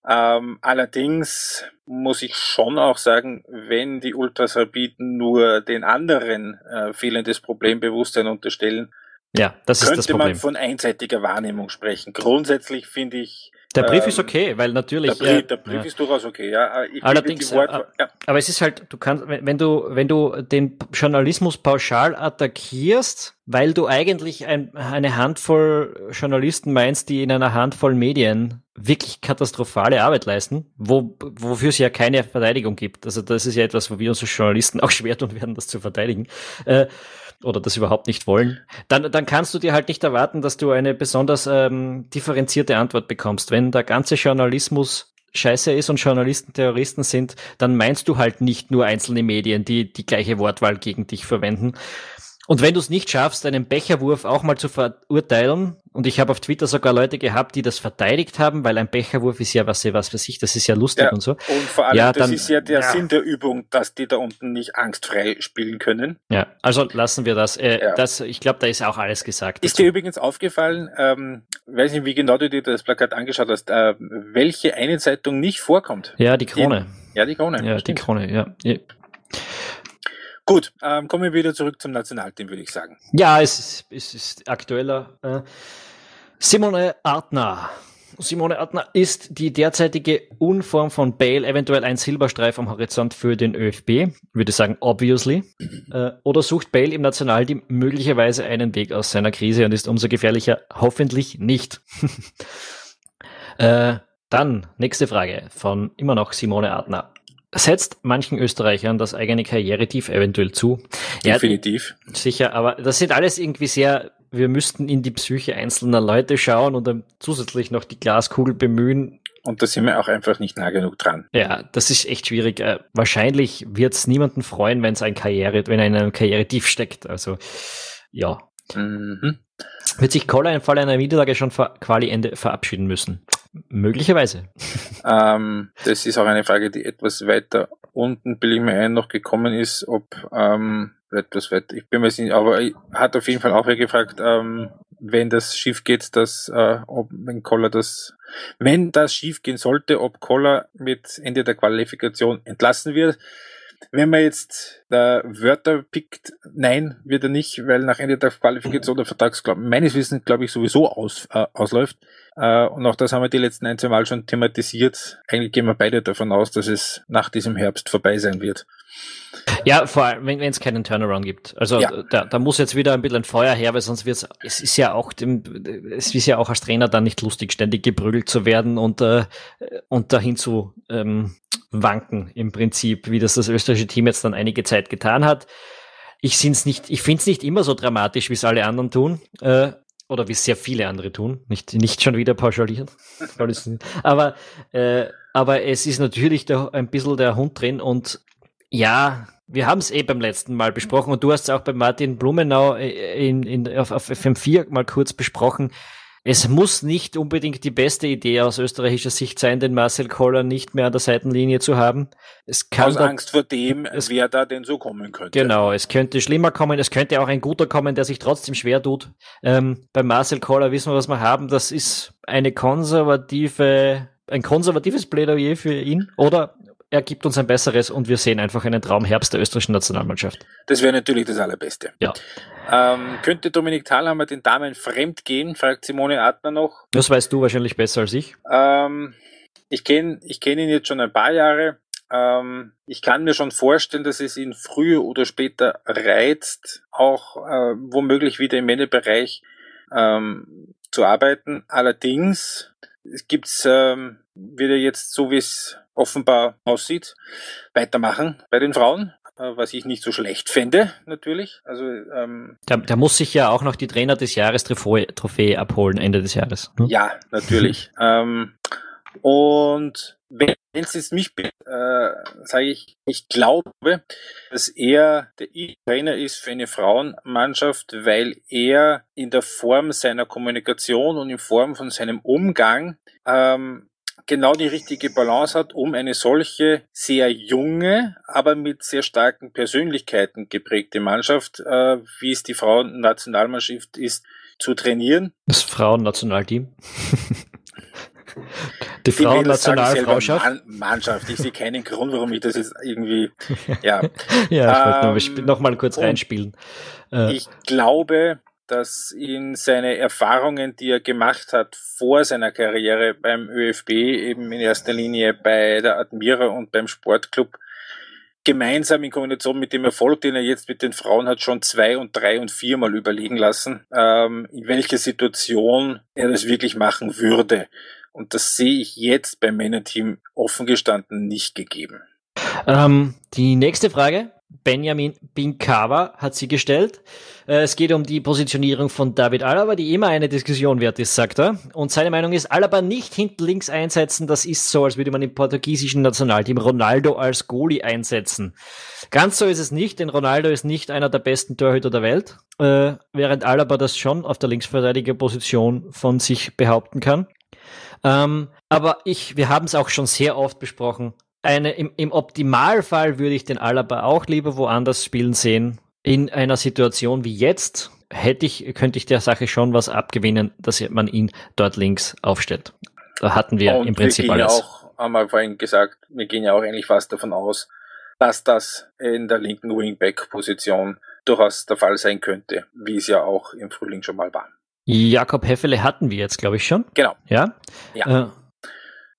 Ähm, allerdings muss ich schon auch sagen, wenn die Ultras Rapid nur den anderen äh, fehlendes Problembewusstsein unterstellen, ja, das ist das Problem. man von einseitiger Wahrnehmung sprechen. Grundsätzlich finde ich der Brief ähm, ist okay, weil natürlich. Der Brief, der Brief ja. ist durchaus okay, ja. Ich Allerdings, Wort, ja. aber es ist halt, du kannst, wenn du, wenn du den Journalismus pauschal attackierst, weil du eigentlich ein, eine Handvoll Journalisten meinst, die in einer Handvoll Medien wirklich katastrophale Arbeit leisten, wo, wofür es ja keine Verteidigung gibt. Also das ist ja etwas, wo wir uns als Journalisten auch schwer tun werden, das zu verteidigen. Äh, oder das überhaupt nicht wollen, dann, dann kannst du dir halt nicht erwarten, dass du eine besonders ähm, differenzierte Antwort bekommst. Wenn der ganze Journalismus scheiße ist und Journalisten Terroristen sind, dann meinst du halt nicht nur einzelne Medien, die die gleiche Wortwahl gegen dich verwenden, und wenn du es nicht schaffst, einen Becherwurf auch mal zu verurteilen, und ich habe auf Twitter sogar Leute gehabt, die das verteidigt haben, weil ein Becherwurf ist ja was, was für sich, das ist ja lustig Ja, und so. Und vor allem, Ja, das dann- ist ja der ja. Sinn der Übung, dass die da unten nicht angstfrei spielen können. Ja, also lassen wir das. Äh, Ja. das ich glaube, da ist auch alles gesagt. Ist dazu. dir übrigens aufgefallen, ähm, weiß nicht, wie genau du dir das Plakat angeschaut hast, äh, welche eine Zeitung nicht vorkommt? ja, die Krone. Ja, die Krone. Ja, die. Krone, ja. Gut, ähm, kommen wir wieder zurück zum Nationalteam, würde ich sagen. Ja, es ist, es ist aktueller. Äh, Simone Artner. Simone Artner ist die derzeitige Unform von Bale, eventuell ein Silberstreif am Horizont für den ÖFB, würde sagen, obviously. Äh, oder sucht Bale im Nationalteam möglicherweise einen Weg aus seiner Krise und ist umso gefährlicher? Hoffentlich nicht. äh, dann, nächste Frage von immer noch Simone Artner. Setzt manchen Österreichern das eigene Karrieretief eventuell zu? Ja, Definitiv. Sicher, aber das sind alles irgendwie sehr, wir müssten in die Psyche einzelner Leute schauen und dann zusätzlich noch die Glaskugel bemühen. Und da sind wir auch einfach nicht nah genug dran. Ja, das ist echt schwierig. Äh, wahrscheinlich wird es niemanden freuen, wenn es ein Karriere, wenn er in einem Karrieretief steckt. Also ja. Mhm. Wird sich Koller im Fall einer Niederlage schon vor Quali-Ende verabschieden müssen? Möglicherweise. Ähm, das ist auch eine Frage, die etwas weiter unten, bilde ich mir ein, noch gekommen ist, ob ähm, etwas weiter, ich bin mir nicht, aber hat auf jeden Fall auch gefragt, ähm, wenn das schief geht, dass, äh, ob, wenn Koller das, wenn das schief gehen sollte, ob Koller mit Ende der Qualifikation entlassen wird. Wenn man jetzt äh, Wörter pickt, nein, wird er nicht, weil nach Ende der Qualifikation der Vertrags, glaub, meines Wissens, glaube ich, sowieso aus, äh, ausläuft. Äh, und auch das haben wir die letzten ein, zwei Mal schon thematisiert. Eigentlich gehen wir beide davon aus, dass es nach diesem Herbst vorbei sein wird. Ja, vor allem, wenn es keinen Turnaround gibt. Also Ja. da, da muss jetzt wieder ein bisschen ein Feuer her, weil sonst wird's, es ist ja auch dem, es ist ja auch als Trainer dann nicht lustig, ständig geprügelt zu werden und, äh, und dahin zu ähm, wanken im Prinzip, wie das das österreichische Team jetzt dann einige Zeit getan hat. Ich sind's nicht, ich find's nicht immer so dramatisch, wie es alle anderen tun. Äh, oder wie es sehr viele andere tun. Nicht, nicht schon wieder pauschalieren. aber, äh, aber es ist natürlich da ein bisschen der Hund drin und ja, wir haben es eh beim letzten Mal besprochen und du hast es auch bei Martin Blumenau äh, in, in, auf, auf FM4 mal kurz besprochen. Es muss nicht unbedingt die beste Idee aus österreichischer Sicht sein, den Marcel Koller nicht mehr an der Seitenlinie zu haben. Es kann Aus da, Angst vor dem, es- wer da denn so kommen könnte. Genau, es könnte schlimmer kommen, es könnte auch ein guter kommen, der sich trotzdem schwer tut. Ähm, bei Marcel Koller wissen wir, was wir haben. Das ist eine konservative, ein konservatives Plädoyer für ihn. Oder er gibt uns ein besseres und wir sehen einfach einen Traumherbst der österreichischen Nationalmannschaft. Das wäre natürlich das Allerbeste. Ja. Ähm, könnte Dominik Thalhammer den Damen fremd gehen, fragt Simone Adner noch. Das weißt du wahrscheinlich besser als ich. Ähm, ich kenne ich kenn ihn jetzt schon ein paar Jahre. Ähm, ich kann mir schon vorstellen, dass es ihn früher oder später reizt, auch äh, womöglich wieder im Männerbereich ähm, zu arbeiten. Allerdings es gibt's, ähm, wird er jetzt, so wie es offenbar aussieht, weitermachen bei den Frauen, äh, was ich nicht so schlecht fände, natürlich. Also ähm, Der, der muss sich ja auch noch die Trainer des Jahres Trophäe, Trophäe abholen Ende des Jahres. ne? Ja, natürlich. ähm, und wenn es jetzt mich äh, sage ich, ich glaube, dass er der Trainer ist für eine Frauenmannschaft, weil er in der Form seiner Kommunikation und in Form von seinem Umgang ähm, genau die richtige Balance hat, um eine solche sehr junge, aber mit sehr starken Persönlichkeiten geprägte Mannschaft, äh, wie es die Frauennationalmannschaft ist, zu trainieren. Das Frauennationalteam. Die Frauennationalfrauschaft. Ich sehe keinen Grund, warum ich das jetzt irgendwie, ja. Ja, ich wollte Ähm, noch mal kurz reinspielen. Äh, Ich glaube, dass ihn seine Erfahrungen, die er gemacht hat vor seiner Karriere beim ÖFB, eben in erster Linie bei der Admira und beim Sportclub, gemeinsam in Kombination mit dem Erfolg, den er jetzt mit den Frauen hat, schon zwei und drei und viermal überlegen lassen, ähm, in welcher Situation er das wirklich machen würde. Und das sehe ich jetzt beim Männerteam offen gestanden nicht gegeben. Ähm, die nächste Frage Benjamin Binkava hat sie gestellt. Äh, es geht um die Positionierung von David Alaba, die immer eine Diskussion wert ist, sagt er. Und seine Meinung ist, Alaba nicht hinten links einsetzen, das ist so, als würde man im portugiesischen Nationalteam Ronaldo als Goalie einsetzen. Ganz so ist es nicht, denn Ronaldo ist nicht einer der besten Torhüter der Welt, äh, während Alaba das schon auf der Linksverteidigerposition von sich behaupten kann. Ähm, aber ich, wir haben es auch schon sehr oft besprochen. Eine, im, Im Optimalfall würde ich den Alaba auch lieber woanders spielen sehen. In einer Situation wie jetzt hätte ich, könnte ich der Sache schon was abgewinnen, dass man ihn dort links aufstellt. Da hatten wir Und im Prinzip wir gehen alles. Ja auch, haben wir vorhin gesagt, wir gehen ja auch eigentlich fast davon aus, dass das in der linken Wingback-Position durchaus der Fall sein könnte, wie es ja auch im Frühling schon mal war. Jakob Heffele hatten wir jetzt, glaube ich, schon. Genau. Ja. ja. Äh,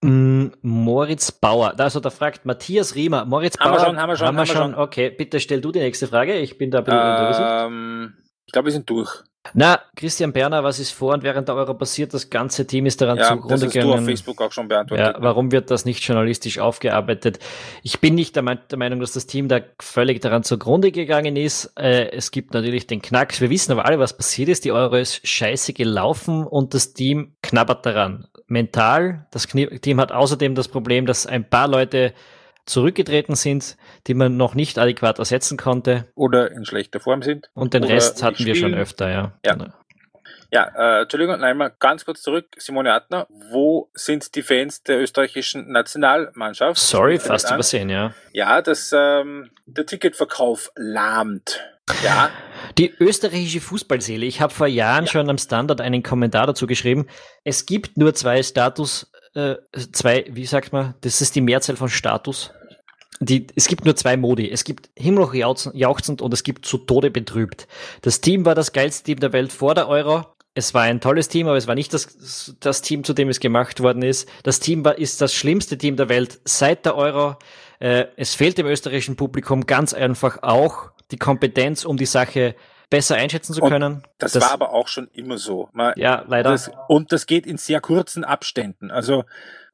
Moritz Bauer. Also da fragt Matthias Riemer. Moritz haben Bauer. Wir schon, haben wir schon, haben wir schon. Okay, bitte stell du die nächste Frage. Ich bin da ein bisschen ähm, Ich glaube, wir sind durch. Na, Christian Berner, was ist vor und während der Euro passiert? Das ganze Team ist daran ja, zugrunde gegangen. Du auf Facebook auch schon beantwortet. Ja, warum wird das nicht journalistisch aufgearbeitet? Ich bin nicht der, Meinung, dass das Team da völlig daran zugrunde gegangen ist. Äh, es gibt natürlich den Knacks. Wir wissen aber alle, was passiert ist. Die Euro ist scheiße gelaufen und das Team knabbert daran. Mental, das Team hat außerdem das Problem, dass ein paar Leute zurückgetreten sind, die man noch nicht adäquat ersetzen konnte. Oder in schlechter Form sind. Und den Rest hatten wir schon öfter, ja. Ja, ja äh, Entschuldigung, nein, mal ganz kurz zurück. Simone Adner, wo sind die Fans der österreichischen Nationalmannschaft? Sorry, fast übersehen, ja. Ja, dass ähm, der Ticketverkauf lahmt. Ja. Die österreichische Fußballseele. Ich habe vor Jahren ja. schon am Standard einen Kommentar dazu geschrieben. Es gibt nur zwei Status äh, zwei, wie sagt man, das ist die Mehrzahl von Status. Die, es gibt nur zwei Modi. Es gibt himmelhoch jauchzend und es gibt zu Tode betrübt. Das Team war das geilste Team der Welt vor der Euro. Es war ein tolles Team, aber es war nicht das, das Team, zu dem es gemacht worden ist. Das Team war, ist das schlimmste Team der Welt seit der Euro. Äh, es fehlt dem österreichischen Publikum ganz einfach auch die Kompetenz, um die Sache besser einschätzen zu können. Das, das, war aber auch schon immer so. Man, ja, leider. Das, und das geht in sehr kurzen Abständen. Also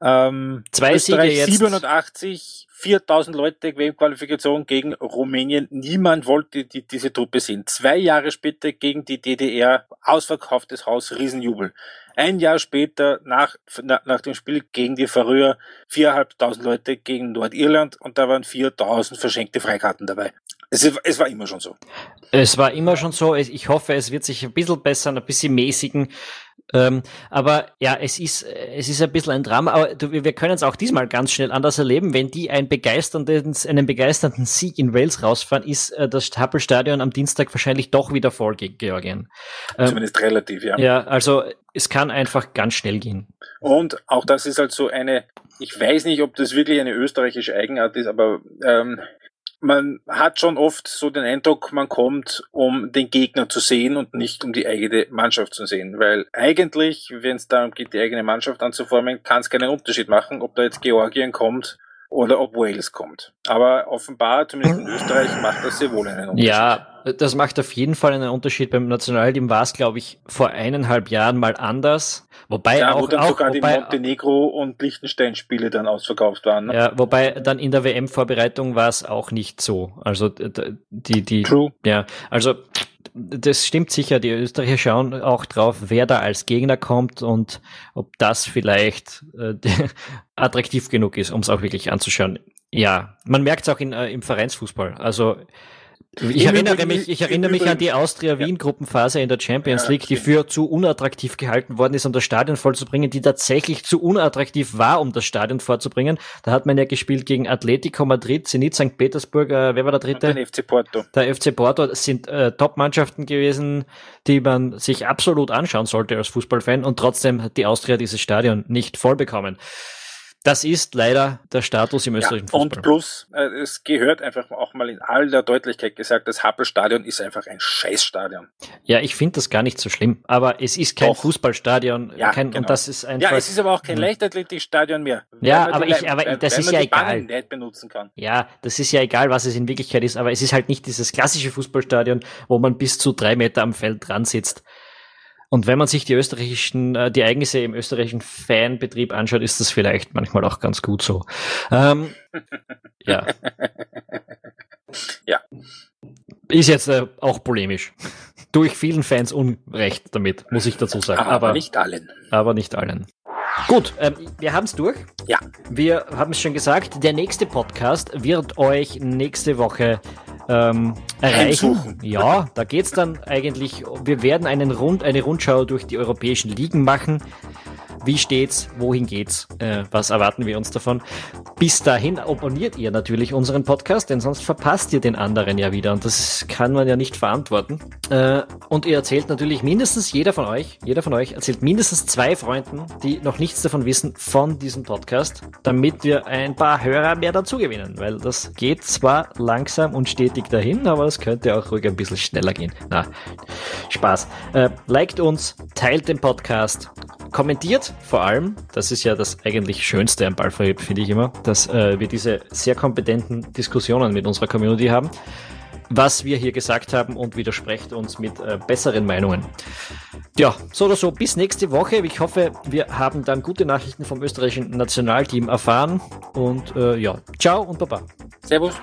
ähm, Zwei Siege jetzt. 87, 4000 Leute WM-Qualifikation gegen Rumänien. Niemand wollte die, diese Truppe sehen. Zwei Jahre später gegen die DDR, ausverkauftes Haus, Riesenjubel. Ein Jahr später, nach, nach, nach dem Spiel gegen die Färöer, 4.500 Leute gegen Nordirland und da waren 4.000 verschenkte Freikarten dabei. Es, es, war immer schon so. Es war immer schon so. Ich hoffe, es wird sich ein bisschen bessern, ein bisschen mäßigen. Ähm, aber ja, es ist, es ist ein bisschen ein Drama. Aber du, wir können es auch diesmal ganz schnell anders erleben. Wenn die ein begeisternden, einen begeisternden Sieg in Wales rausfahren, ist äh, das Happel-Stadion am Dienstag wahrscheinlich doch wieder voll gegen Georgien. Ähm, Zumindest relativ, ja. Ja, also es kann einfach ganz schnell gehen. Und auch das ist halt so eine, ich weiß nicht, ob das wirklich eine österreichische Eigenart ist, aber ähm, man hat schon oft so den Eindruck, man kommt, um den Gegner zu sehen und nicht um die eigene Mannschaft zu sehen. Weil eigentlich, wenn es darum geht, die eigene Mannschaft anzuformen, kann es keinen Unterschied machen, ob da jetzt Georgien kommt oder ob Wales kommt. Aber offenbar, zumindest in Österreich, macht das sehr wohl einen Unterschied. Ja, das macht auf jeden Fall einen Unterschied. Beim Nationalteam war es, glaube ich, vor eineinhalb Jahren mal anders. Wobei ja, auch, wo dann auch, sogar wobei, die Montenegro und Liechtenstein-Spiele dann ausverkauft waren. Ne? Ja, wobei dann in der WM-Vorbereitung war es auch nicht so. Also die, die, True. ja, also das stimmt sicher. Die Österreicher schauen auch drauf, wer da als Gegner kommt und ob das vielleicht äh, attraktiv genug ist, um es auch wirklich anzuschauen. Ja, man merkt es auch in, äh, im Vereinsfußball. Also ich erinnere mich, ich erinnere mich an die Austria-Wien-Gruppenphase in der Champions League, die für zu unattraktiv gehalten worden ist, um das Stadion vollzubringen, die tatsächlich zu unattraktiv war, um das Stadion vorzubringen. Da hat man ja gespielt gegen Atletico Madrid, Zenit St. Petersburg, äh, wer war der dritte? Den FC Porto. Der FC Porto sind äh, Top-Mannschaften gewesen, die man sich absolut anschauen sollte als Fußballfan und trotzdem hat die Austria dieses Stadion nicht voll bekommen. Das ist leider der Status im österreichischen ja, Fußball. Und plus, äh, es gehört einfach auch mal in all der Deutlichkeit gesagt, das Happelstadion ist einfach ein Scheißstadion. Ja, ich finde das gar nicht so schlimm, aber es ist kein Doch. Fußballstadion. Ja, kein, genau. und das ist einfach, ja, es ist aber auch kein hm. Leichtathletikstadion mehr. Ja, aber ich, aber das ist ja egal. Nicht benutzen kann. Ja, das ist ja egal, was es in Wirklichkeit ist, aber es ist halt nicht dieses klassische Fußballstadion, wo man bis zu drei Meter am Feld dran sitzt. Und wenn man sich die österreichischen, äh, die Ereignisse im österreichischen Fanbetrieb anschaut, ist das vielleicht manchmal auch ganz gut so. Ähm, ja. Ja. Ist jetzt äh, auch polemisch. Durch vielen Fans Unrecht damit, muss ich dazu sagen. Aber, aber nicht allen. Aber nicht allen. Gut, ähm, wir haben es durch. Ja. Wir haben es schon gesagt, der nächste Podcast wird euch nächste Woche ähm, erreichen. Heimsuchen. Ja, da geht's dann eigentlich, wir werden einen Rund, eine Rundschau durch die europäischen Ligen machen. Wie steht's? Wohin geht's? Äh, was erwarten wir uns davon? Bis dahin abonniert ihr natürlich unseren Podcast, denn sonst verpasst ihr den anderen ja wieder und das kann man ja nicht verantworten. Äh, und ihr erzählt natürlich mindestens jeder von euch, jeder von euch erzählt mindestens zwei Freunden, die noch nichts davon wissen, von diesem Podcast, damit wir ein paar Hörer mehr dazu gewinnen, weil das geht zwar langsam und stetig dahin, aber es könnte auch ruhig ein bisschen schneller gehen. Na, Spaß. Äh, liked uns, teilt den Podcast, kommentiert vor allem, das ist ja das eigentlich Schönste am Ballverheb, finde ich immer, dass äh, wir diese sehr kompetenten Diskussionen mit unserer Community haben, was wir hier gesagt haben und widersprecht uns mit äh, besseren Meinungen. Ja, so oder so, bis nächste Woche. Ich hoffe, wir haben dann gute Nachrichten vom österreichischen Nationalteam erfahren und äh, ja, ciao und baba. Servus.